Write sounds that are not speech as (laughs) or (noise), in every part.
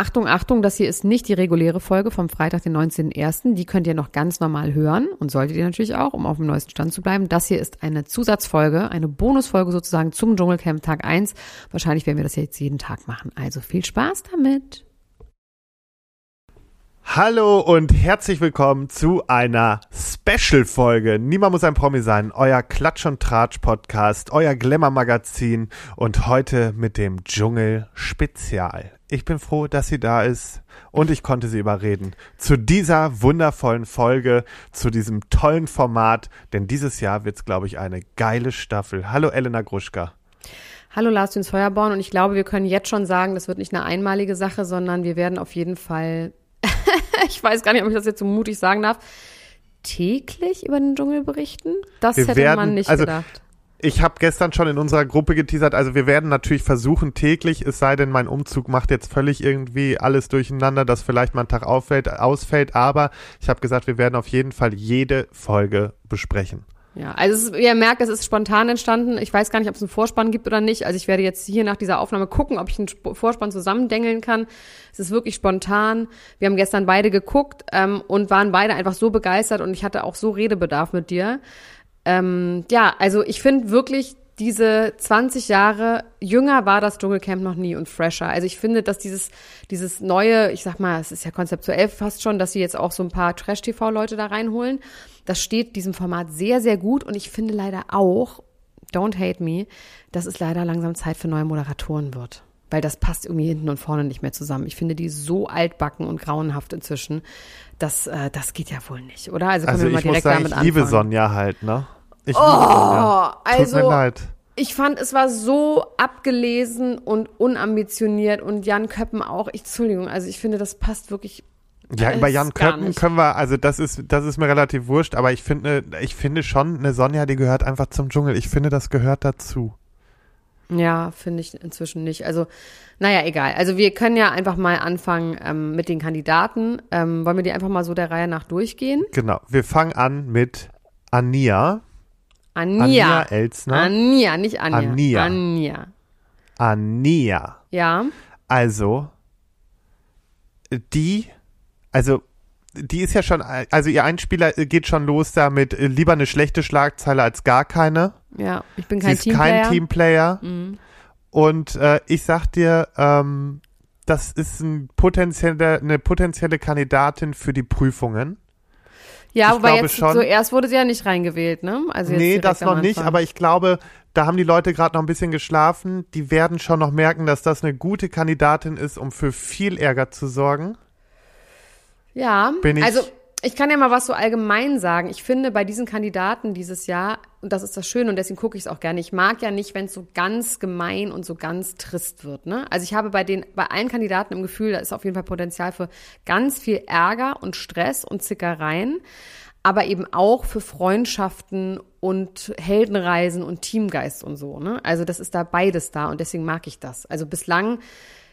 Achtung, Achtung, das hier ist nicht die reguläre Folge vom Freitag, den 19.01. Die könnt ihr noch ganz normal hören und solltet ihr natürlich auch, um auf dem neuesten Stand zu bleiben. Das hier ist eine Zusatzfolge, eine Bonusfolge sozusagen zum Dschungelcamp Tag 1. Wahrscheinlich werden wir das jetzt jeden Tag machen. Also viel Spaß damit. Hallo und herzlich willkommen zu einer Special-Folge. Niemand muss ein Promi sein. Euer Klatsch und Tratsch-Podcast, euer Glamour-Magazin und heute mit dem Dschungel-Spezial. Ich bin froh, dass sie da ist und ich konnte sie überreden zu dieser wundervollen Folge, zu diesem tollen Format, denn dieses Jahr wird es, glaube ich, eine geile Staffel. Hallo Elena Gruschka. Hallo Lars Düns Feuerborn und ich glaube, wir können jetzt schon sagen, das wird nicht eine einmalige Sache, sondern wir werden auf jeden Fall (laughs) ich weiß gar nicht, ob ich das jetzt so mutig sagen darf, täglich über den Dschungel berichten? Das wir hätte werden, man nicht also, gedacht. Ich habe gestern schon in unserer Gruppe geteasert, also wir werden natürlich versuchen täglich, es sei denn, mein Umzug macht jetzt völlig irgendwie alles durcheinander, dass vielleicht mal ein Tag auffällt, ausfällt, aber ich habe gesagt, wir werden auf jeden Fall jede Folge besprechen. Ja, also ist, ihr merkt, es ist spontan entstanden. Ich weiß gar nicht, ob es einen Vorspann gibt oder nicht. Also ich werde jetzt hier nach dieser Aufnahme gucken, ob ich einen Vorspann zusammendengeln kann. Es ist wirklich spontan. Wir haben gestern beide geguckt ähm, und waren beide einfach so begeistert und ich hatte auch so Redebedarf mit dir. Ähm, ja, also ich finde wirklich, diese 20 Jahre jünger war das Dschungelcamp noch nie und fresher. Also ich finde, dass dieses, dieses neue, ich sag mal, es ist ja konzeptuell fast schon, dass sie jetzt auch so ein paar Trash-TV-Leute da reinholen. Das steht diesem Format sehr, sehr gut und ich finde leider auch, don't hate me, dass es leider langsam Zeit für neue Moderatoren wird. Weil das passt irgendwie hinten und vorne nicht mehr zusammen. Ich finde die so altbacken und grauenhaft inzwischen. Das, äh, das geht ja wohl nicht, oder? Also, also wir mal direkt sagen, damit ich liebe Sonja halt, ne? Ich oh, Sonja. Tut also, mir leid. Ich fand, es war so abgelesen und unambitioniert und Jan Köppen auch. Ich, Entschuldigung, also ich finde, das passt wirklich ja, über Jan Köppen können wir, also das ist, das ist mir relativ wurscht, aber ich finde, ich finde schon, eine Sonja, die gehört einfach zum Dschungel. Ich finde, das gehört dazu. Ja, finde ich inzwischen nicht. Also, naja, egal. Also wir können ja einfach mal anfangen ähm, mit den Kandidaten. Ähm, wollen wir die einfach mal so der Reihe nach durchgehen? Genau. Wir fangen an mit Ania. Ania. Ania Elsner. Ania, nicht Anja. Ania. Ania. Ania. Ja. Also, die also die ist ja schon, also ihr Einspieler geht schon los da mit äh, lieber eine schlechte Schlagzeile als gar keine. Ja, ich bin kein Sie ist Teamplayer. kein Teamplayer. Mhm. Und äh, ich sag dir, ähm, das ist ein potenzielle, eine potenzielle Kandidatin für die Prüfungen. Ja, ich wobei jetzt schon, zuerst wurde sie ja nicht reingewählt, ne? Also nee, das noch nicht, aber ich glaube, da haben die Leute gerade noch ein bisschen geschlafen. Die werden schon noch merken, dass das eine gute Kandidatin ist, um für viel Ärger zu sorgen. Ja, ich also ich kann ja mal was so allgemein sagen. Ich finde bei diesen Kandidaten dieses Jahr, und das ist das Schöne und deswegen gucke ich es auch gerne, ich mag ja nicht, wenn es so ganz gemein und so ganz trist wird. Ne? Also ich habe bei den, bei allen Kandidaten im Gefühl, da ist auf jeden Fall Potenzial für ganz viel Ärger und Stress und Zickereien, aber eben auch für Freundschaften und Heldenreisen und Teamgeist und so. Ne? Also das ist da beides da und deswegen mag ich das. Also bislang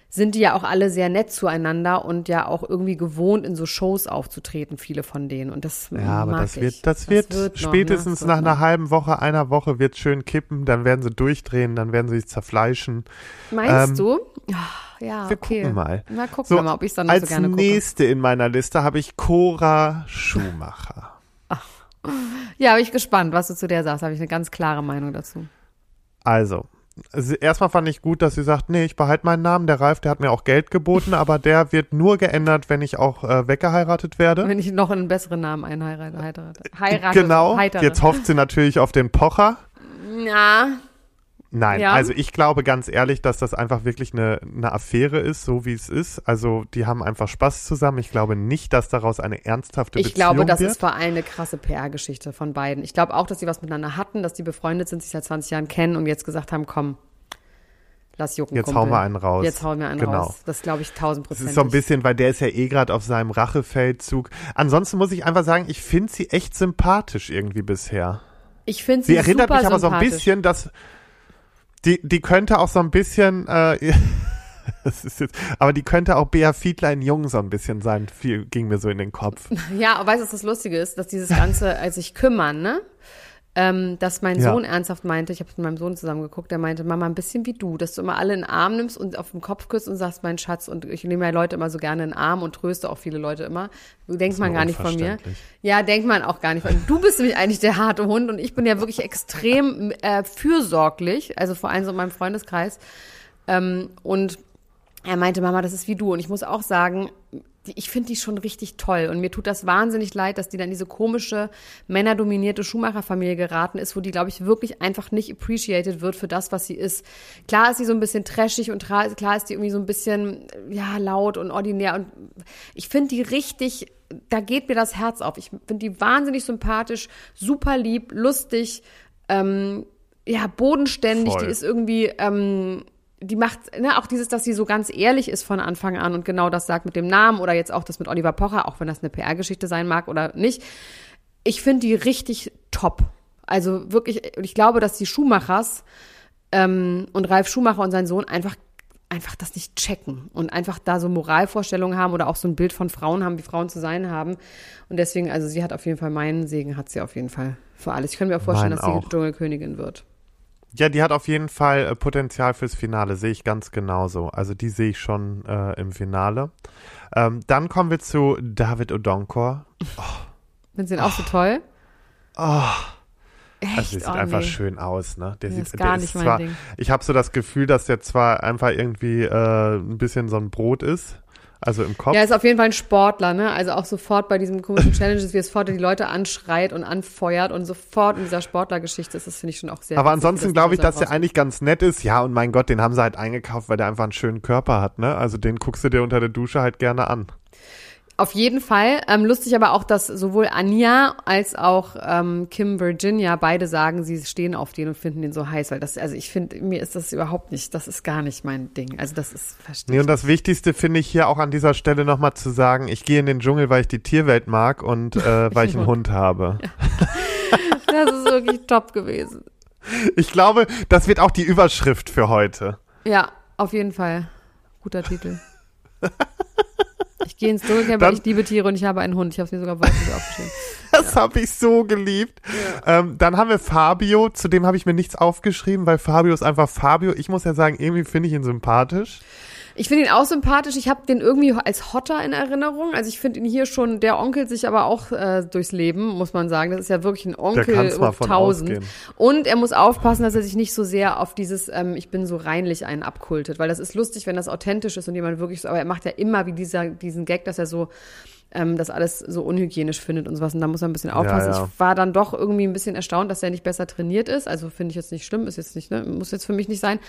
sind die ja auch alle sehr nett zueinander und ja auch irgendwie gewohnt, in so Shows aufzutreten, viele von denen. Und das Ja, aber das ich. wird, das, das wird, wird spätestens noch, ne? nach einer halben Woche, einer Woche wird schön kippen, dann werden sie durchdrehen, dann werden sie sich zerfleischen. Meinst ähm, du? Oh, ja, wir okay. gucken mal. Na, gucken so, wir mal, ob ich es dann noch so gerne gucke. Als nächste in meiner Liste habe ich Cora Schumacher. Ach. Ja, bin ich gespannt, was du zu der sagst. Habe ich eine ganz klare Meinung dazu. Also, also erstmal fand ich gut, dass sie sagt, nee, ich behalte meinen Namen. Der Ralf, der hat mir auch Geld geboten, aber der wird nur geändert, wenn ich auch äh, weggeheiratet werde. Wenn ich noch einen besseren Namen einheirate. Heirate. genau. Heitere. Jetzt hofft sie natürlich auf den Pocher. Ja, Nein, ja. also ich glaube ganz ehrlich, dass das einfach wirklich eine, eine Affäre ist, so wie es ist. Also die haben einfach Spaß zusammen. Ich glaube nicht, dass daraus eine ernsthafte ich Beziehung wird. Ich glaube, das wird. ist vor allem eine krasse PR-Geschichte von beiden. Ich glaube auch, dass sie was miteinander hatten, dass die befreundet sind, sich seit 20 Jahren kennen und jetzt gesagt haben, komm, lass jucken. Jetzt Kumpel. hauen wir einen raus. Jetzt hauen wir einen genau. raus. Das glaube ich tausend Prozent. Das ist so ein bisschen, weil der ist ja eh gerade auf seinem Rachefeldzug. Ansonsten muss ich einfach sagen, ich finde sie echt sympathisch irgendwie bisher. Ich finde sie, sie erinnert mich aber so ein bisschen, dass die, die könnte auch so ein bisschen, äh, (laughs) das ist jetzt, aber die könnte auch Bea Fiedler in Jung so ein bisschen sein, viel ging mir so in den Kopf. Ja, weißt du, was das Lustige ist, dass dieses Ganze, als sich kümmern, ne? Ähm, dass mein Ja. Sohn ernsthaft meinte, ich habe mit meinem Sohn zusammen geguckt, der meinte, Mama, ein bisschen wie du, dass du immer alle in den Arm nimmst und auf den Kopf küsst und sagst, mein Schatz, und ich nehme ja Leute immer so gerne in den Arm und tröste auch viele Leute immer. Denkt man mir gar nicht von mir. Ja, denkt man auch gar nicht. von Du bist nämlich eigentlich der harte Hund und ich bin ja wirklich extrem äh, fürsorglich, also vor allem so in meinem Freundeskreis. Ähm, und er meinte, Mama, das ist wie du. Und ich muss auch sagen, ich finde die schon richtig toll. Und mir tut das wahnsinnig leid, dass die dann in diese komische, männerdominierte Schuhmacherfamilie geraten ist, wo die, glaube ich, wirklich einfach nicht appreciated wird für das, was sie ist. Klar ist sie so ein bisschen trashig und klar ist die irgendwie so ein bisschen, ja, laut und ordinär. Und ich finde die richtig, da geht mir das Herz auf. Ich finde die wahnsinnig sympathisch, super lieb, lustig, ähm, ja, bodenständig. Voll. Die ist irgendwie, ähm, die macht, ne, auch dieses, dass sie so ganz ehrlich ist von Anfang an und genau das sagt mit dem Namen oder jetzt auch das mit Oliver Pocher, auch wenn das eine PR-Geschichte sein mag oder nicht. Ich finde die richtig top. Also wirklich, und ich glaube, dass die Schuhmachers ähm, und Ralf Schumacher und sein Sohn einfach einfach das nicht checken und einfach da so Moralvorstellungen haben oder auch so ein Bild von Frauen haben, wie Frauen zu sein haben. Und deswegen, also sie hat auf jeden Fall meinen Segen, hat sie auf jeden Fall für alles. Ich könnte mir auch vorstellen, Meinen dass sie auch. Dschungelkönigin wird. Ja, die hat auf jeden Fall äh, Potenzial fürs Finale, sehe ich ganz genauso. Also die sehe ich schon äh, im Finale. Ähm, dann kommen wir zu David Odonkor. (laughs) Findest du ihn auch so toll? Echt? Also der sieht Oh, einfach nee. schön aus, ne? Der Nee, sieht, ist gar der nicht mein zwar, Ding. Ich habe so das Gefühl, dass der zwar einfach irgendwie äh, ein bisschen so ein Brot ist, also im Kopf. Ja, ist auf jeden Fall ein Sportler, ne? Also auch sofort bei diesen komischen (laughs) Challenges, wie es sofort die Leute anschreit und anfeuert und sofort in dieser Sportlergeschichte ist das, finde ich schon auch sehr Aber ansonsten glaube ich, dass der eigentlich ganz nett ist. Ja, und mein Gott, den haben sie halt eingekauft, weil der einfach einen schönen Körper hat, ne? Also den guckst du dir unter der Dusche halt gerne an. Auf jeden Fall. Ähm, lustig aber auch, dass sowohl Anja als auch ähm, Kim Virginia beide sagen, sie stehen auf den und finden den so heiß, weil das, also ich finde, mir ist das überhaupt nicht, das ist gar nicht mein Ding. Also das ist, verstehe Nee, ich und das Wichtigste finde ich hier auch an dieser Stelle nochmal zu sagen, ich gehe in den Dschungel, weil ich die Tierwelt mag und äh, (laughs) weil ich einen Hund habe. (laughs) Das ist wirklich top gewesen. Ich glaube, das wird auch die Überschrift für heute. Ja, auf jeden Fall. Guter Titel. (laughs) Ich gehe ins Dschungelcamp, weil ich liebe Tiere und ich habe einen Hund. Ich habe es mir sogar wörtlich aufgeschrieben. (laughs) Das habe ich so geliebt. Ähm, dann haben wir Fabio, zu dem habe ich mir nichts aufgeschrieben, weil Fabio ist einfach Fabio. Ich muss ja sagen, irgendwie finde ich ihn sympathisch. Ich finde ihn auch sympathisch. Ich habe den irgendwie als Hotter in Erinnerung. Also ich finde ihn hier schon, der onkelt sich aber auch äh, durchs Leben, muss man sagen. Das ist ja wirklich ein Onkel 1000. ausgehen. Und er muss aufpassen, dass er sich nicht so sehr auf dieses ähm, Ich bin so reinlich einen abkultet. Weil das ist lustig, wenn das authentisch ist und jemand wirklich so, aber er macht ja immer wie dieser, diesen Gag, dass er so ähm, das alles so unhygienisch findet und sowas. Und da muss er ein bisschen aufpassen. ja. Ich war dann doch irgendwie ein bisschen erstaunt, dass er nicht besser trainiert ist. Also finde ich jetzt nicht schlimm, ist jetzt nicht, ne, muss jetzt für mich nicht sein.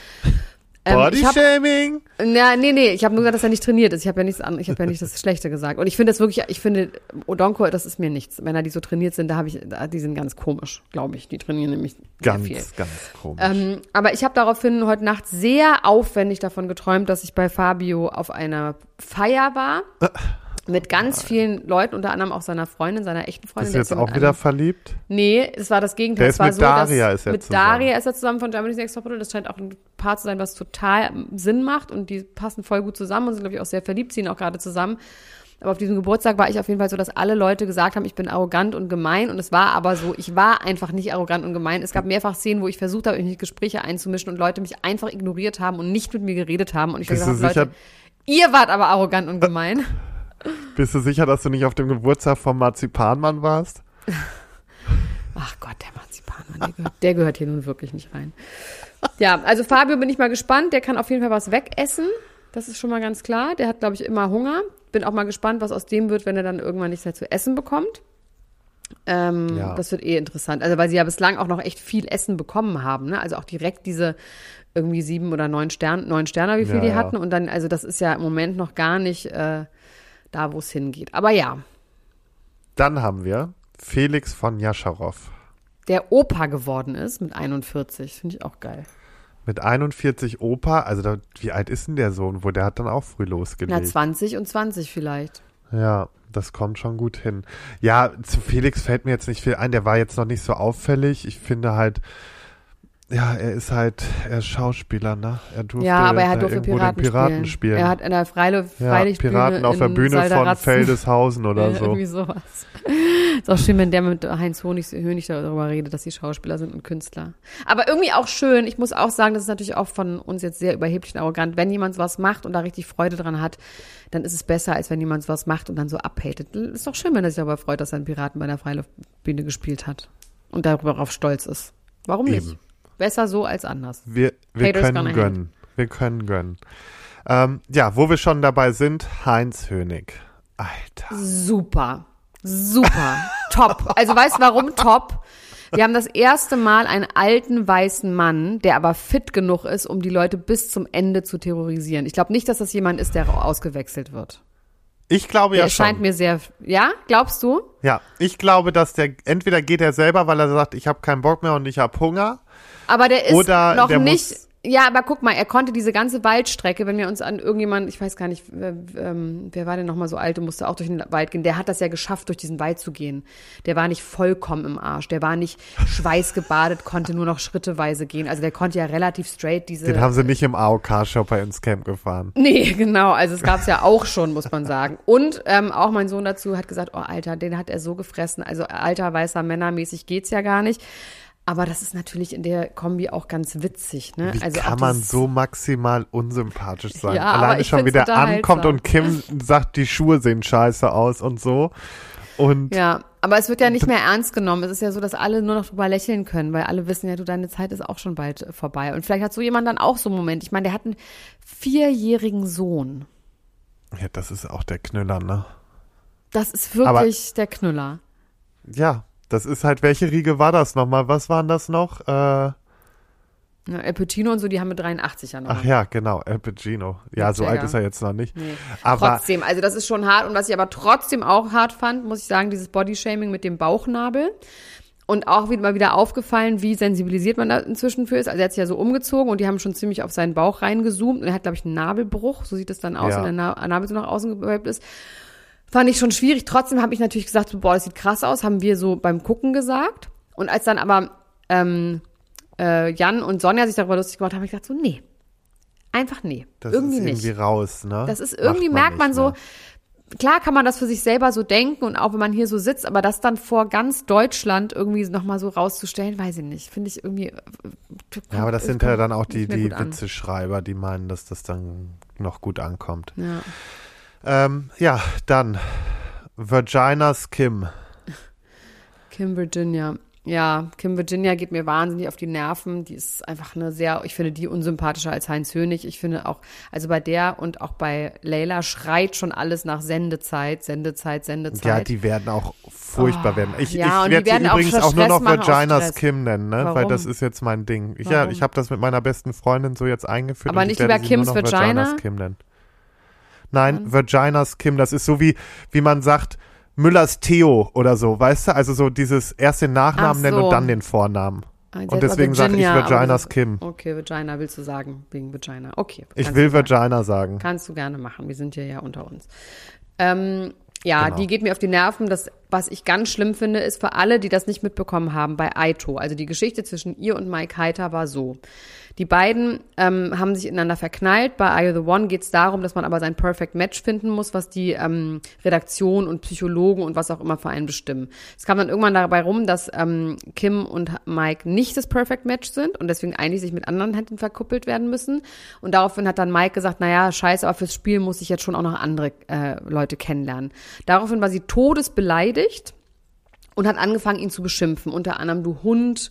Ähm, Bodyshaming? na, nee, nee, ich habe nur gesagt, dass er nicht trainiert ist. Ich habe ja nichts an, ich habe ja nicht das Schlechte gesagt. Und ich finde das wirklich, ich finde Odonko, das ist mir nichts. Wenn er die so trainiert sind, da habe ich, die sind ganz komisch, glaube ich. Die trainieren nämlich Ganz, viel. ganz komisch. Ähm, aber ich habe daraufhin heute Nacht sehr aufwendig davon geträumt, dass ich bei Fabio auf einer Feier war. Mit ganz vielen Leuten, unter anderem auch seiner Freundin, seiner echten Freundin. Ist Der jetzt auch wieder einem- verliebt? Nee, es war das Gegenteil. Der es ist war mit so, Daria ist er mit zusammen. Daria ist er zusammen von Germany's Next Topmodel. Das scheint auch ein Paar zu sein, was total Sinn macht und die passen voll gut zusammen und sind, glaube ich, auch sehr verliebt, ziehen auch gerade zusammen. Aber auf diesem Geburtstag war ich auf jeden Fall so, dass alle Leute gesagt haben, ich bin arrogant und gemein. Und es war aber so, ich war einfach nicht arrogant und gemein. Es gab mehrfach Szenen, wo ich versucht habe, in Gespräche einzumischen und Leute mich einfach ignoriert haben und nicht mit mir geredet haben. Und ich Bist gesagt habe, Leute, ihr wart aber arrogant und gemein. (laughs) Bist du sicher, dass du nicht auf dem Geburtstag vom Marzipanmann warst? Ach Gott, der Marzipanmann, der gehört, der gehört hier nun wirklich nicht rein. Ja, also Fabio bin ich mal gespannt. Der kann auf jeden Fall was wegessen. Das ist schon mal ganz klar. Der hat, glaube ich, immer Hunger. Bin auch mal gespannt, was aus dem wird, wenn er dann irgendwann nichts mehr zu essen bekommt. Ähm, Ja. Das wird eh interessant. Also, weil sie ja bislang auch noch echt viel Essen bekommen haben. Ne? Also auch direkt diese irgendwie sieben oder neun Stern, neun Sterner, wie viel Ja, die hatten. Und dann, also das ist ja im Moment noch gar nicht äh, da, wo es hingeht. Aber ja, Dann haben wir Felix von Jascharow. der Opa geworden ist mit 41. Finde ich auch geil. Mit 41 Opa, also da, wie alt ist denn der Sohn? Wo der hat dann auch früh Na, losgelegt. 20 und 20 vielleicht. Ja, das kommt schon gut hin. Ja, zu Felix fällt mir jetzt nicht viel ein. Der war jetzt noch nicht so auffällig. Ich finde halt, ja, er ist halt, er ist Schauspieler, ne? Er durfte Ja, aber er hat irgendwo Piraten, Piraten spielen. spielen. Er hat in der Freiluft, ja, Freilichtbühne Piraten auf der Bühne von Salderatzen- Feldeshausen oder (laughs) so. Irgendwie sowas. Ist auch schön, wenn der mit Heinz Honig, Hönig darüber redet, dass sie Schauspieler sind und Künstler. Aber irgendwie auch schön. Ich muss auch sagen, das ist natürlich auch von uns jetzt sehr überheblich und arrogant. Wenn jemand was macht und da richtig Freude dran hat, dann ist es besser, als wenn jemand was macht und dann so abhatet. Ist doch schön, wenn er sich darüber freut, dass er einen Piraten bei der Freiluftbühne gespielt hat. Und darauf stolz ist. Warum nicht? Besser so als anders. Wir, wir können gönnen. Wir können gönnen. Ähm, ja, wo wir schon dabei sind, Heinz Hönig. Alter. Super. Super. (laughs) top. Also weißt du warum top? Wir haben das erste Mal einen alten weißen Mann, der aber fit genug ist, um die Leute bis zum Ende zu terrorisieren. Ich glaube nicht, dass das jemand ist, der ausgewechselt wird. Ich glaube Der ja schon. scheint mir sehr. Ja, glaubst du? Ja, ich glaube, dass der, entweder geht er selber, weil er sagt, ich habe keinen Bock mehr und ich habe Hunger. Aber der ist Oder noch der nicht. muss- Ja, aber guck mal, er konnte diese ganze Waldstrecke, wenn wir uns an irgendjemand, ich weiß gar nicht, wer, ähm, wer war denn noch mal so alt und musste auch durch den Wald gehen, der hat das ja geschafft, durch diesen Wald zu gehen. Der war nicht vollkommen im Arsch, der war nicht schweißgebadet, konnte nur noch schritteweise gehen. Also der konnte ja relativ straight diese. Den haben sie nicht im AOK-Shopper ins Camp gefahren. Nee, (laughs) genau. Also es gab's ja auch schon, muss man sagen. Und ähm, auch mein Sohn dazu hat gesagt, oh Alter, den hat er so gefressen. Also alter weißer Männermäßig geht's ja gar nicht. Aber das ist natürlich in der Kombi auch ganz witzig, ne? Wie also kann man so maximal unsympathisch sein? Ja, aber Alleine schon, wie find's der ankommt und. Kim (laughs) sagt, die Schuhe sehen scheiße aus und so. Und Ja, aber es wird ja nicht mehr ernst genommen. Es ist ja so, dass alle nur noch drüber lächeln können, weil alle wissen ja, du, deine Zeit ist auch schon bald äh, vorbei. Und vielleicht hat so jemand dann auch so einen Moment. Ich meine, der hat einen vierjährigen Sohn. ja, das ist auch der Knüller, ne? Das ist wirklich der Knüller. Ja, das ist halt, welche Riege war das nochmal? Was waren das noch? Äh, Ja, El Pacino und so, die haben mit 83 ja noch. ach ja, genau, El Pacino. Ja, so alt ist er jetzt noch nicht. Nee. Aber trotzdem, also das ist schon hart. Und was ich aber trotzdem auch hart fand, muss ich sagen, dieses Bodyshaming mit dem Bauchnabel. Und auch wieder mal wieder aufgefallen, wie sensibilisiert man da inzwischen für ist. Also er hat sich ja so umgezogen und die haben schon ziemlich auf seinen Bauch reingezoomt. Und er hat, glaube ich, einen Nabelbruch. So sieht es dann aus, Ja. wenn der Na Nabel so nach außen gewölbt ist. Fand ich schon schwierig. Trotzdem habe ich natürlich gesagt, boah, das sieht krass aus. Haben wir so beim Gucken gesagt. Und als dann aber ähm, äh, Jan und Sonja sich darüber lustig gemacht haben, habe ich gesagt, so, nee. Einfach nee. das irgendwie ist nicht. irgendwie raus, ne? Das ist irgendwie, Macht merkt man nicht so, mehr. klar kann man das für sich selber so denken und auch wenn man hier so sitzt, aber das dann vor ganz Deutschland irgendwie nochmal so rauszustellen, weiß ich nicht. Finde ich irgendwie. äh, Ja, aber das sind ja dann auch die, nicht die. Witzeschreiber, die meinen, dass das dann noch gut ankommt. Ja. Ähm, ja, dann Virginia's Kim. (laughs) Kim Virginia. Ja, Kim Virginia geht mir wahnsinnig auf die Nerven. Die ist einfach eine sehr, ich finde die unsympathischer als Heinz Hönig. Ich finde auch, also bei der und auch bei Leila schreit schon alles nach Sendezeit, Sendezeit, Sendezeit. Ja, die werden auch furchtbar Oh, werden. Ich, ja, ich werde sie auch übrigens Stress auch nur noch Virginia's. Kim nennen, ne? Weil Warum? das ist jetzt mein Ding. Ich, ja, ich habe das mit meiner besten Freundin so jetzt eingeführt. Aber nicht nur Kim's? Virginia's Kim nennen. Nein, Virginia's Kim, das ist so wie, wie man sagt, Müllers Theo oder so, weißt du? Also so dieses erst den Nachnamen Ach nennen so. und dann den Vornamen. Ah, Und deswegen sage ich Virginia, Virginia's das- Kim. Okay, Vagina willst du sagen, wegen Vagina. Okay. Ich will. Virginia sagen. Kannst du gerne machen. Wir sind hier ja unter uns. Ähm, ja, Genau. die geht mir auf die Nerven. Das, was ich ganz schlimm finde, ist für alle, die das nicht mitbekommen haben, bei Aito. Also die Geschichte zwischen ihr und Mike Heiter war so. Die beiden ähm, haben sich ineinander verknallt. Bei Are You the One geht es darum, dass man aber sein Perfect Match finden muss, was die ähm, Redaktion und Psychologen und was auch immer für einen bestimmen. Es kam dann irgendwann dabei rum, dass ähm, Kim und Mike nicht das Perfect Match sind und deswegen eigentlich sich mit anderen Händen verkuppelt werden müssen. Und daraufhin hat dann Mike gesagt, naja, scheiße, aber fürs Spiel muss ich jetzt schon auch noch andere äh, Leute kennenlernen. Daraufhin war sie todesbeleidigt und hat angefangen, ihn zu beschimpfen. Unter anderem, du Hund,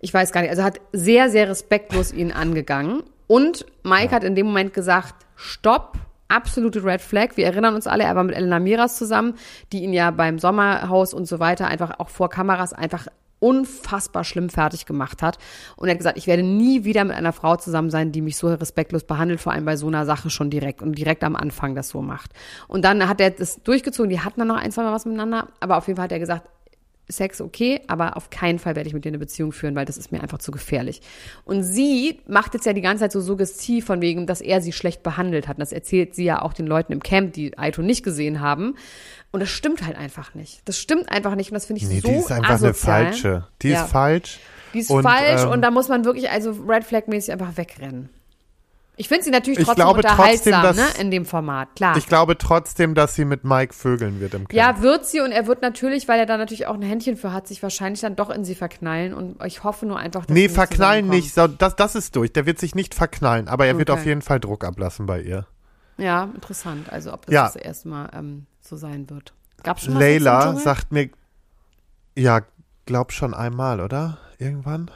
ich weiß gar nicht, also hat sehr, sehr respektlos ihn angegangen. Und Mike hat in dem Moment gesagt, stopp, absolute Red Flag. Wir erinnern uns alle, er war mit Elena Miras zusammen, die ihn ja beim Sommerhaus und so weiter einfach auch vor Kameras einfach unfassbar schlimm fertig gemacht hat. Und er hat gesagt, ich werde nie wieder mit einer Frau zusammen sein, die mich so respektlos behandelt, vor allem bei so einer Sache schon direkt und direkt am Anfang das so macht. Und dann hat er das durchgezogen, die hatten dann noch ein, zwei Mal was miteinander, aber auf jeden Fall hat er gesagt, Sex okay, aber auf keinen Fall werde ich mit dir eine Beziehung führen, weil das ist mir einfach zu gefährlich. Und sie macht jetzt ja die ganze Zeit so suggestiv von wegen, dass er sie schlecht behandelt hat. Und das erzählt sie ja auch den Leuten im Camp, die Aito nicht gesehen haben. Und das stimmt halt einfach nicht. Das stimmt einfach nicht. Und das finde ich Nee, so die ist einfach asozial. eine falsche. Die Ja. ist falsch. Die ist Und, falsch ähm, und da muss man wirklich also Red Flag mäßig einfach wegrennen. Ich finde sie natürlich Ich trotzdem glaube trotzdem, unterhaltsam, dass- ne, in dem Format, klar. Ich glaube trotzdem, dass sie mit Mike vögeln wird im Camp. ja, wird sie und er wird natürlich, weil er da natürlich auch ein Händchen für hat, sich wahrscheinlich dann doch in sie verknallen und ich hoffe nur einfach, dass Nee, verknallen nicht. Das, das ist durch. Der wird sich nicht verknallen, aber er wird Okay. auf jeden Fall Druck ablassen bei ihr. Ja, interessant. Also ob das Ja. das erste Mal ähm, so sein wird. Gab's schon im Layla sagt mir, ja, glaub schon einmal, oder? Irgendwann?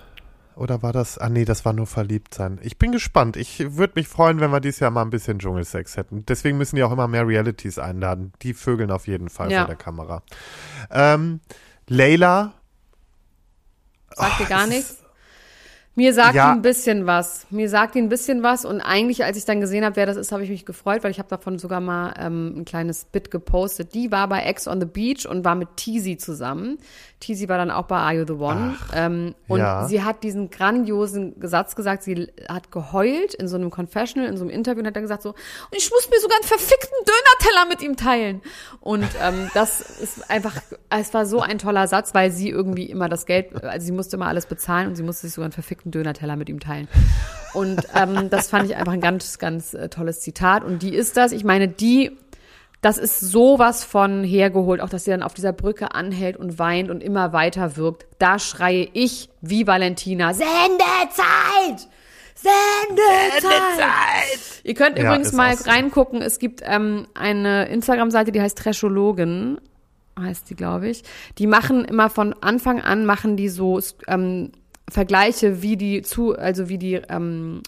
Oder war das, ah nee, das war nur verliebt sein. Ich bin gespannt. Ich würde mich freuen, wenn wir dieses Jahr mal ein bisschen Dschungelsex hätten. Deswegen müssen die auch immer mehr Realities einladen. Die vögeln auf jeden Fall Ja. vor der Kamera. Ähm, Layla, Sagt dir gar es nichts? Mir sagt Ja. ihn ein bisschen was. Mir sagt ihn ein bisschen was und eigentlich, als ich dann gesehen habe, wer das ist, habe ich mich gefreut, weil ich habe davon sogar mal ähm, ein kleines Bit gepostet. Die war bei Ex on the Beach und war mit Teasy zusammen. Teasy war dann auch bei Are You the One. ähm, und ja. sie hat diesen grandiosen Satz gesagt, sie hat geheult in so einem Confessional, in so einem Interview und hat dann gesagt so, und ich muss mir sogar einen verfickten Döner-Teller mit ihm teilen. Und ähm, das ist einfach, es war so ein toller Satz, weil sie irgendwie immer das Geld, also sie musste immer alles bezahlen und sie musste sich sogar einen verfickten Döner-Teller mit ihm teilen. Und ähm, das fand ich einfach ein ganz, ganz äh, tolles Zitat. Und die ist das, ich meine, die das ist sowas von hergeholt, auch dass sie dann auf dieser Brücke anhält und weint und immer weiter wirkt. Da schreie ich wie Valentina, Sendezeit! Sendezeit! Ihr könnt Ja, übrigens mal so. reingucken, es gibt ähm, eine Instagram-Seite, die heißt Trashologen, heißt die, glaube ich. Die machen immer von Anfang an, machen die so ähm, Vergleiche, wie die zu, also wie die ähm,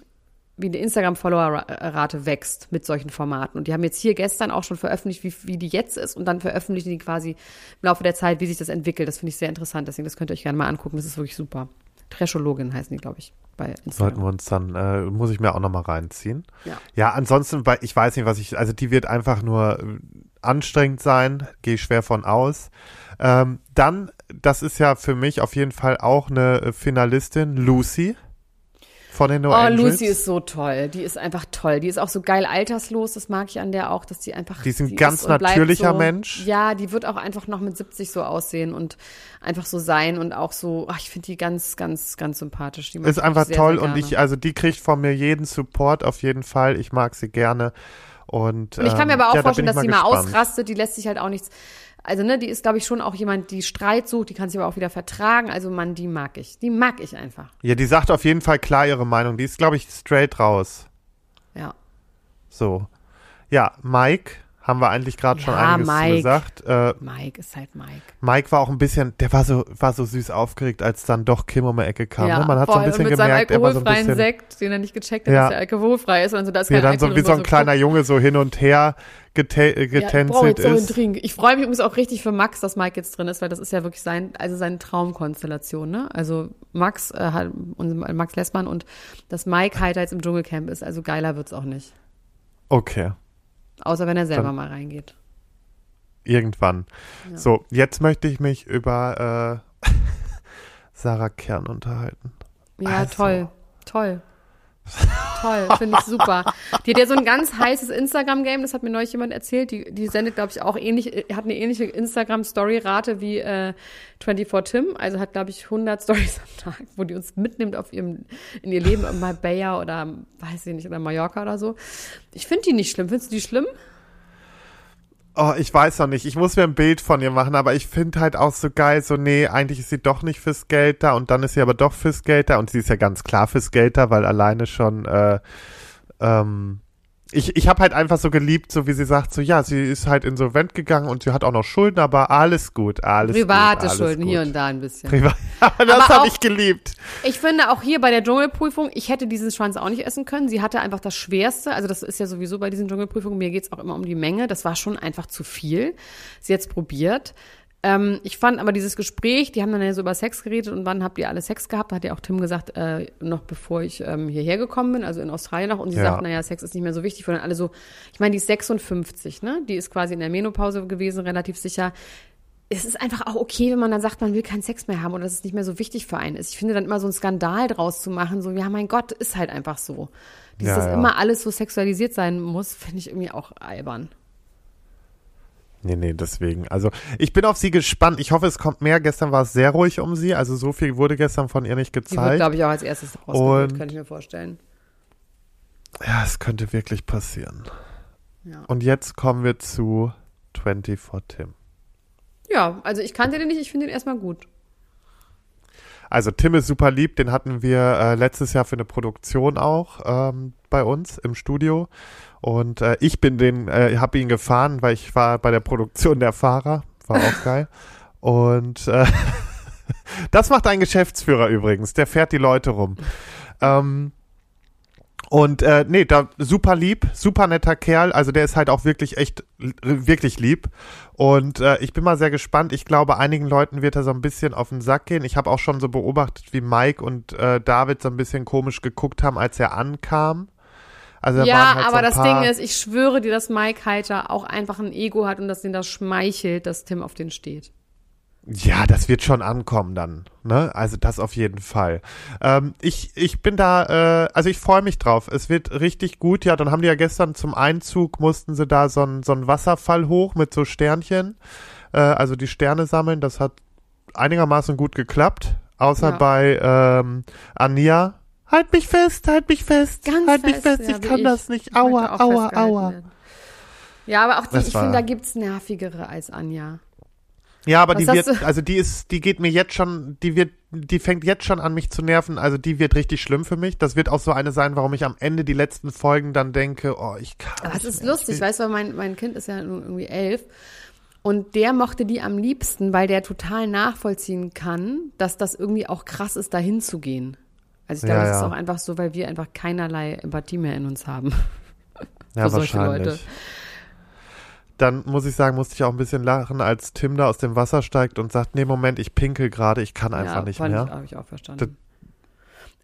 wie die Instagram-Follower-Rate wächst mit solchen Formaten. Und die haben jetzt hier gestern auch schon veröffentlicht, wie, wie die jetzt ist. Und dann veröffentlichen die quasi im Laufe der Zeit, wie sich das entwickelt. Das finde ich sehr interessant. Deswegen, das könnt ihr euch gerne mal angucken. Das ist wirklich super. Trashologin heißen die, glaube ich, bei sollten Instagram. wir uns dann, äh, muss ich mir auch nochmal reinziehen. Ja. Ja, ansonsten, weil ich weiß nicht, was ich, also die wird einfach nur anstrengend sein, gehe ich schwer von aus. Ähm, dann, das ist ja für mich auf jeden Fall auch eine äh, Finalistin, Lucy von den No Oh, Angels. Lucy ist so toll. Die ist einfach toll. Die ist auch so geil alterslos. Das mag ich an der auch, dass die einfach. Die ist ein die ganz und bleibt natürlicher so, Mensch. Ja, die wird auch einfach noch mit 70 so aussehen und einfach so sein und auch so. Ach, ich finde die ganz, ganz, ganz sympathisch. Die ist einfach sehr, toll sehr und gerne. ich, also die kriegt von mir jeden Support auf jeden Fall. Ich mag sie gerne. Und, Und ich kann mir ähm, aber auch ja, vorstellen, dass sie mal gespannt. ausrastet. Die lässt sich halt auch nichts. Also, ne, die ist, glaube ich, schon auch jemand, die Streit sucht. Die kann sich aber auch wieder vertragen. Also, Mann, die mag ich. Die mag ich einfach. Ja, die sagt auf jeden Fall klar ihre Meinung. Die ist, glaube ich, straight raus. Ja. So. Ja, Mike, haben wir eigentlich gerade schon Ja, einiges Mike. gesagt. Äh, Mike ist halt Mike. Mike war auch ein bisschen, der war so, war so süß aufgeregt, als dann doch Kim um die Ecke kam. ne? Man hat so ein bisschen mit gemerkt, er war so ein alkoholfreien bisschen, Sekt, den er nicht gecheckt hat, Ja. dass er alkoholfrei ist. Und so, da ist kein dann so wie so ein drin, kleiner Junge so hin und her gete ja, brauche getänzelt einen ist. Trink. Ich freue mich übrigens auch richtig für Max, dass Mike jetzt drin ist, weil das ist ja wirklich sein, also seine Traumkonstellation, ne? Also Max, äh, hat, Max Lessmann und dass Mike halt jetzt im Dschungelcamp ist, also geiler wird's auch nicht. Okay, Außer wenn er selber mal reingeht. irgendwann. Ja. So, jetzt möchte ich mich über äh, (laughs) Sarah Kern unterhalten. Ja, Also. toll, toll. Toll, finde ich super. Die hat ja so ein ganz heißes Instagram-Game, das hat mir neulich jemand erzählt. Die, die sendet, glaube ich, auch ähnlich, hat eine ähnliche Instagram-Story-Rate wie äh, 24 Tim. Also hat, glaube ich, 100 Stories am Tag, wo die uns mitnimmt auf ihrem, in ihr Leben in Marbella oder, weiß ich nicht, oder Mallorca oder so. Ich finde die nicht schlimm. Findest du die schlimm? Oh, ich weiß noch nicht. Ich muss mir ein Bild von ihr machen, aber ich finde halt auch so geil, so, nee, eigentlich ist sie doch nicht fürs Geld da und dann ist sie aber doch fürs Geld da und sie ist ja ganz klar fürs Geld da, weil alleine schon, äh, ähm, ich, ich habe halt einfach so geliebt, so wie sie sagt, so, ja, sie ist halt insolvent gegangen und sie hat auch noch Schulden, aber alles gut, alles Private gut. alles Schulden gut. hier und da ein bisschen. Privat. (laughs) das habe ich geliebt. Ich finde auch hier bei der Dschungelprüfung, ich hätte diesen Schwanz auch nicht essen können. Sie hatte einfach das Schwerste. Also das ist ja sowieso bei diesen Dschungelprüfungen. Mir geht's auch immer um die Menge. Das war schon einfach zu viel. Sie hat's probiert. Ähm, ich fand aber dieses Gespräch, die haben dann ja so über Sex geredet und wann habt ihr alle Sex gehabt? Da hat ja auch Tim gesagt, äh, noch bevor ich ähm, hierher gekommen bin, also in Australien noch. Und sie Ja. sagt, naja, Sex ist nicht mehr so wichtig. Und dann alle so, ich meine, die ist 56, ne? Die ist quasi in der Menopause gewesen, relativ sicher es ist einfach auch okay, wenn man dann sagt, man will keinen Sex mehr haben oder dass es nicht mehr so wichtig für einen ist. Ich finde dann immer so einen Skandal draus zu machen, so, ja, mein Gott, ist halt einfach so. Dieses, Ja, dass ja. immer alles so sexualisiert sein muss, finde ich irgendwie auch albern. Nee, nee, deswegen. Also ich bin auf sie gespannt. Ich hoffe, es kommt mehr. Gestern war es sehr ruhig um sie. Also so viel wurde gestern von ihr nicht Die wird, gezeigt. glaube ich, auch als erstes rausgeholt, könnte ich mir vorstellen. Ja, es könnte wirklich passieren. Ja. Und jetzt kommen wir zu 24 Tim. ja, also ich kannte den nicht, ich finde den erstmal gut. Also Tim ist super lieb, den hatten wir äh, letztes Jahr für eine Produktion auch ähm, bei uns im Studio. Und äh, ich bin den, äh, habe ihn gefahren, weil ich war bei der Produktion der Fahrer. War auch geil. (laughs) Und äh, (laughs) das macht ein Geschäftsführer übrigens, der fährt die Leute rum. Ähm, und äh, nee, da super lieb, super netter Kerl. Also der ist halt auch wirklich echt, l- wirklich lieb. Und äh, ich bin mal sehr gespannt. Ich glaube, einigen Leuten wird er so ein bisschen auf den Sack gehen. Ich habe auch schon so beobachtet, wie Mike und äh, David so ein bisschen komisch geguckt haben, als er ankam. Also Ja, halt so aber ein das Ding ist, ich schwöre dir, dass Mike Heiter auch einfach ein Ego hat und dass ihn das schmeichelt, dass Tim auf den steht. Ja, das wird schon ankommen dann. Ne? Also das auf jeden Fall. Ähm, ich, ich bin da, äh, also ich freue mich drauf. Es wird richtig gut. Ja, dann haben die ja gestern zum Einzug, mussten sie da so einen so einen Wasserfall hoch mit so Sternchen. Äh, also die Sterne sammeln. Das hat einigermaßen gut geklappt. Außer Ja. bei ähm, Ania. Halt mich fest, halt mich fest, Ganz halt mich fest, fest, ja, ich kann ich. das nicht. Aua, aua, aua. werden. Ja, aber auch die, Das ich finde, da gibt's nervigere als Anja. Ja, aber Was die wird, du- also die ist, die geht mir jetzt schon, die wird, die fängt jetzt schon an mich zu nerven. Also die wird richtig schlimm für mich. Das wird auch so eine sein, warum ich am Ende die letzten Folgen dann denke, oh, ich kann. Aber es nicht ist mehr. lustig, weißt du, weil mein, mein Kind ist ja nun irgendwie elf und der mochte die am liebsten, weil der total nachvollziehen kann, dass das irgendwie auch krass ist, dahin zu gehen. Also ich glaube, Ja, das ist ja. auch einfach so, weil wir einfach keinerlei Empathie mehr in uns haben. (laughs) ja, für solche wahrscheinlich. Leute. Dann muss ich sagen, musste ich auch ein bisschen lachen, als Tim da aus dem Wasser steigt und sagt, nee, Moment, ich pinkel gerade, ich kann einfach ja, nicht fand mehr. Ich, habe ich auch verstanden.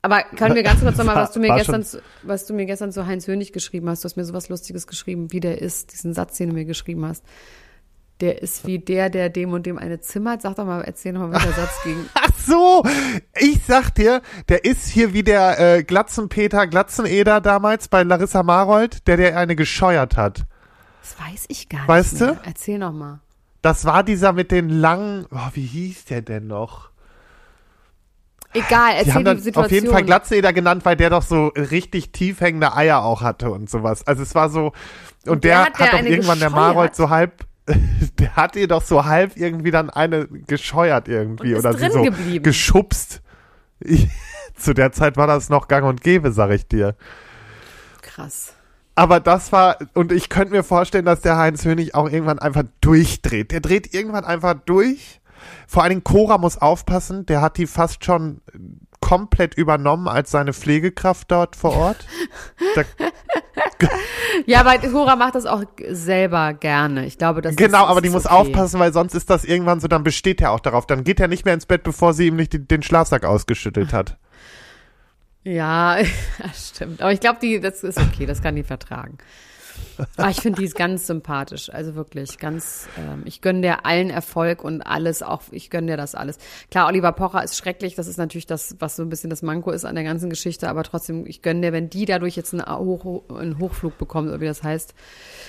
Aber können wir ganz kurz nochmal, (laughs) was du mir gestern, zu, was du mir gestern zu Heinz Hönig geschrieben hast, du hast mir sowas Lustiges geschrieben, wie der ist, diesen Satz, den du mir geschrieben hast. Der ist wie der, der dem und dem eine zimmert. Sag doch mal, erzähl noch mal, wie der Satz ging. (laughs) Ach so, ich sag dir, der ist hier wie der äh, Glatzenpeter Glatzeneder damals bei Larissa Marold, der der eine gescheuert hat. Das weiß ich gar Weißt nicht mehr. du? Erzähl noch mal. Das war dieser mit den langen, oh, wie hieß der denn noch? Egal, Die erzähl haben die, Situation. auf jeden Fall Glatzeneder genannt, weil der doch so richtig tief hängende Eier auch hatte und sowas. Also es war so, und, der der, hat der hat doch irgendwann der gescheuert? Marold so halb, (laughs) der hat ihr doch so halb irgendwie dann eine gescheuert irgendwie oder sie so geblieben. geschubst. (laughs) Zu der Zeit war das noch gang und gäbe, sag ich dir. Krass. Aber das war, und ich könnte mir vorstellen, dass der Heinz Hönig auch irgendwann einfach durchdreht. Der dreht irgendwann einfach durch. Vor allen Dingen Cora muss aufpassen, der hat die fast schon komplett übernommen als seine Pflegekraft dort vor Ort. (laughs) Da, (laughs) Ja, aber Hora macht das auch selber gerne. Ich glaube, das genau, ist, aber die muss okay. aufpassen, weil sonst ist das irgendwann so, dann besteht er auch darauf. Dann geht er nicht mehr ins Bett, bevor sie ihm nicht die, den Schlafsack ausgeschüttelt hat. Ja, (laughs) das stimmt. Aber ich glaube, die, das ist okay, das kann die vertragen. Aber ich finde die ist ganz sympathisch, also wirklich ganz. Ähm, ich gönne dir allen Erfolg und alles, auch ich gönne dir das alles. Klar, Oliver Pocher ist schrecklich, das ist natürlich das, was so ein bisschen das Manko ist an der ganzen Geschichte, aber trotzdem, ich gönne dir, wenn die dadurch jetzt einen, Hoch, einen Hochflug bekommt, wie das heißt.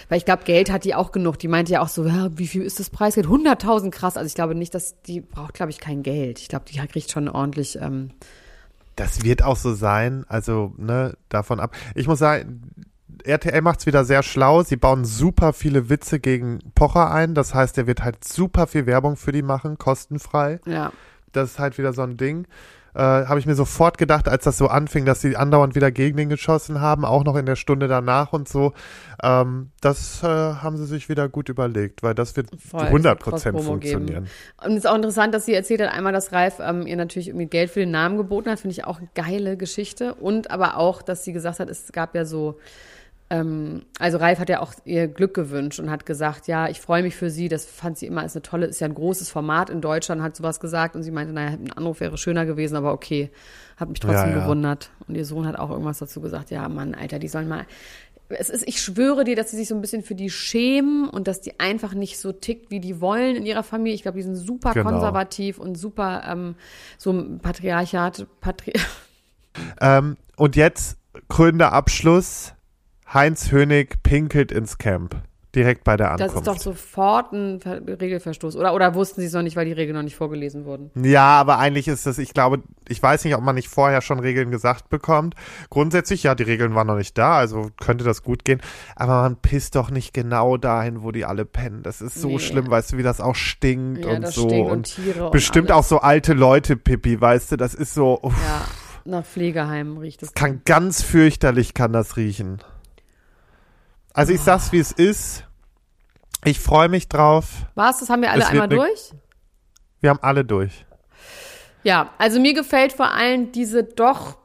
Weil ich glaube, Geld hat die auch genug. Die meinte ja auch so, ja, wie viel ist das Preisgeld? 100.000 krass. Also ich glaube nicht, dass die braucht, glaube ich, kein Geld. Ich glaube, die kriegt schon ordentlich. Ähm, Das wird auch so sein, also ne, davon ab. Ich muss sagen, RTL macht's wieder sehr schlau. Sie bauen super viele Witze gegen Pocher ein. Das heißt, er wird halt super viel Werbung für die machen, kostenfrei. ja. Das ist halt wieder so ein Ding. Äh, Habe ich mir sofort gedacht, als das so anfing, dass sie andauernd wieder gegen den geschossen haben, auch noch in der Stunde danach und so. Ähm, das äh, haben sie sich wieder gut überlegt, weil das wird Voll, 100 es wird Prozent Cross-Promo geben. funktionieren. Und es ist auch interessant, dass sie erzählt hat, einmal, dass Ralf ähm, ihr natürlich irgendwie Geld für den Namen geboten hat, finde ich auch eine geile Geschichte. Und aber auch, dass sie gesagt hat, es gab ja so, ähm, also Ralf hat ja auch ihr Glück gewünscht und hat gesagt, ja, ich freue mich für sie, das fand sie immer als eine tolle, ist ja ein großes Format in Deutschland, hat sowas gesagt und sie meinte, naja, ein Anruf wäre schöner gewesen, aber okay, hat mich trotzdem Ja, ja. gewundert. Und ihr Sohn hat auch irgendwas dazu gesagt, ja, Mann, Alter, die sollen mal, es ist, ich schwöre dir, dass sie sich so ein bisschen für die schämen und dass die einfach nicht so tickt, wie die wollen in ihrer Familie. Ich glaube, die sind super Genau. konservativ und super ähm, so ein Patriarchat, Patri (laughs) Ähm, und jetzt krönender Abschluss. Heinz Hönig pinkelt ins Camp. Direkt bei der Das Ankunft. ist doch sofort ein Ver Regelverstoß. Oder, oder wussten sie es noch nicht, weil die Regeln noch nicht vorgelesen wurden? Ja, aber eigentlich ist das, ich glaube, ich weiß nicht, ob man nicht vorher schon Regeln gesagt bekommt. Grundsätzlich, ja, die Regeln waren noch nicht da, also könnte das gut gehen. Aber man pisst doch nicht genau dahin, wo die alle pennen. Das ist so Nee. schlimm, weißt du, wie das auch stinkt Ja, und das so. stinkt und und und bestimmt alles. auch so alte Leute, Pippi, weißt du, das ist so, uff, Ja, nach Pflegeheim riecht es. kann ganz fürchterlich, kann das riechen. Also ich sag's, wie es ist. Ich freue mich drauf. Was? Das haben wir alle Es einmal durch? Wir haben alle durch. Ja, also mir gefällt vor allem diese doch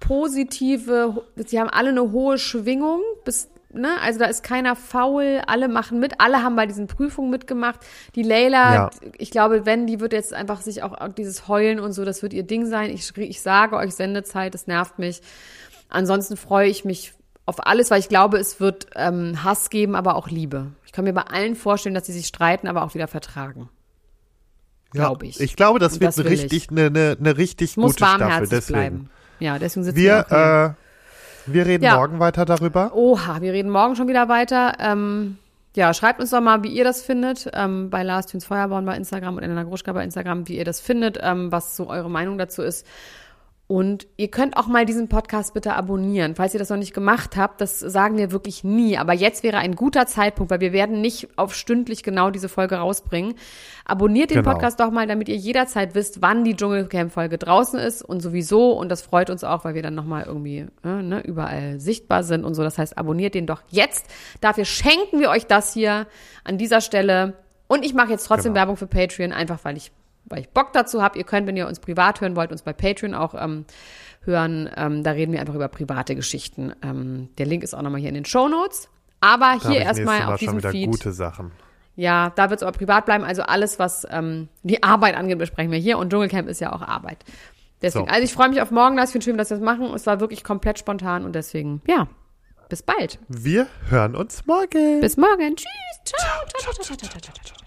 positive, sie haben alle eine hohe Schwingung, bis, ne, also da ist keiner faul, alle machen mit, alle haben bei diesen Prüfungen mitgemacht. Die Leila, Ja. ich glaube, wenn, die wird jetzt einfach sich auch dieses Heulen und so, das wird ihr Ding sein. Ich, ich sage euch Sendezeit, das nervt mich. Ansonsten freue ich mich auf alles, weil ich glaube, es wird ähm, Hass geben, aber auch Liebe. Ich kann mir bei allen vorstellen, dass sie sich streiten, aber auch wieder vertragen. Ja, Glaub ich. Ich glaube, das Und wird das richtig, eine, eine, eine richtig Muss gute Staffel. Deswegen. bleiben. Ja, deswegen sitzen wir Wir, äh, wir reden Ja. morgen weiter darüber. Oha, wir reden morgen schon wieder weiter. Ähm, ja, schreibt uns doch mal, wie ihr das findet, ähm, bei Lars Thüns Feuerborn bei Instagram und Elena Gruschka bei Instagram, wie ihr das findet, ähm, was so eure Meinung dazu ist. Und ihr könnt auch mal diesen Podcast bitte abonnieren. Falls ihr das noch nicht gemacht habt, das sagen wir wirklich nie. Aber jetzt wäre ein guter Zeitpunkt, weil wir werden nicht auf stündlich genau diese Folge rausbringen. Abonniert den Genau. Podcast doch mal, damit ihr jederzeit wisst, wann die Dschungelcamp-Folge draußen ist und sowieso. Und das freut uns auch, weil wir dann nochmal irgendwie äh, ne, überall sichtbar sind und so. Das heißt, abonniert den doch jetzt. Dafür schenken wir euch das hier an dieser Stelle. Und ich mache jetzt trotzdem Genau. Werbung für Patreon, einfach weil ich weil ich Bock dazu habe. Ihr könnt, wenn ihr uns privat hören wollt, uns bei Patreon auch ähm, hören. Ähm, da reden wir einfach über private Geschichten. Ähm, der Link ist auch nochmal hier in den Show Notes. Aber Da hier ich erstmal Mal auf schon diesem wieder Feed. gute Sachen. Ja, da wird es aber privat bleiben. Also alles, was ähm, die Arbeit angeht, besprechen wir hier. Und Dschungelcamp ist ja auch Arbeit. Deswegen, So. also ich freue mich auf morgen, dass wir schön, dass wir das machen. Es war wirklich komplett spontan und deswegen, ja, bis bald. Wir hören uns morgen. Bis morgen. Tschüss. Ciao. ciao, ciao, ciao, ciao, ciao, ciao.